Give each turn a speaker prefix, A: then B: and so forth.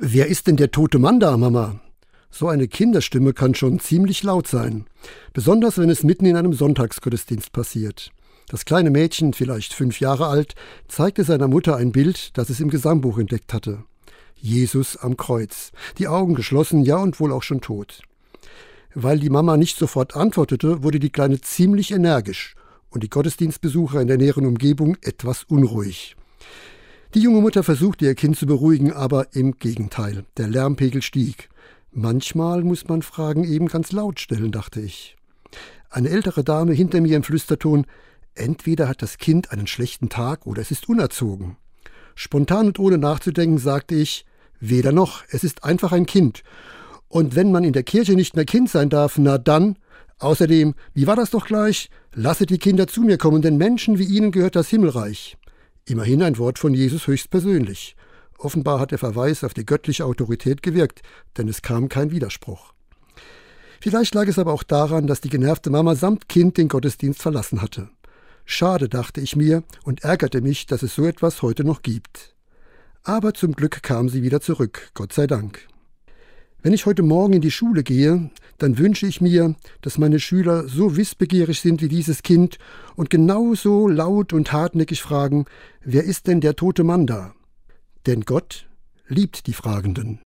A: Wer ist denn der tote Mann da, Mama? So eine Kinderstimme kann schon ziemlich laut sein, besonders wenn es mitten in einem Sonntagsgottesdienst passiert. Das kleine Mädchen, vielleicht fünf Jahre alt, zeigte seiner Mutter ein Bild, das es im Gesangbuch entdeckt hatte. Jesus am Kreuz, die Augen geschlossen, ja und wohl auch schon tot. Weil die Mama nicht sofort antwortete, wurde die Kleine ziemlich energisch und die Gottesdienstbesucher in der näheren Umgebung etwas unruhig. Die junge Mutter versuchte ihr Kind zu beruhigen, aber im Gegenteil, der Lärmpegel stieg. Manchmal muss man Fragen eben ganz laut stellen, dachte ich. Eine ältere Dame hinter mir im Flüsterton, entweder hat das Kind einen schlechten Tag oder es ist unerzogen. Spontan und ohne nachzudenken sagte ich, weder noch, es ist einfach ein Kind. Und wenn man in der Kirche nicht mehr Kind sein darf, na dann, außerdem, wie war das doch gleich? Lasset die Kinder zu mir kommen, denn Menschen wie ihnen gehört das Himmelreich. Immerhin ein Wort von Jesus höchstpersönlich. Offenbar hat der Verweis auf die göttliche Autorität gewirkt, denn es kam kein Widerspruch. Vielleicht lag es aber auch daran, dass die genervte Mama samt Kind den Gottesdienst verlassen hatte. Schade, dachte ich mir und ärgerte mich, dass es so etwas heute noch gibt. Aber zum Glück kam sie wieder zurück, Gott sei Dank. Wenn ich heute Morgen in die Schule gehe, dann wünsche ich mir, dass meine Schüler so wissbegierig sind wie dieses Kind und genauso laut und hartnäckig fragen, wer ist denn der tote Mann da? Denn Gott liebt die Fragenden.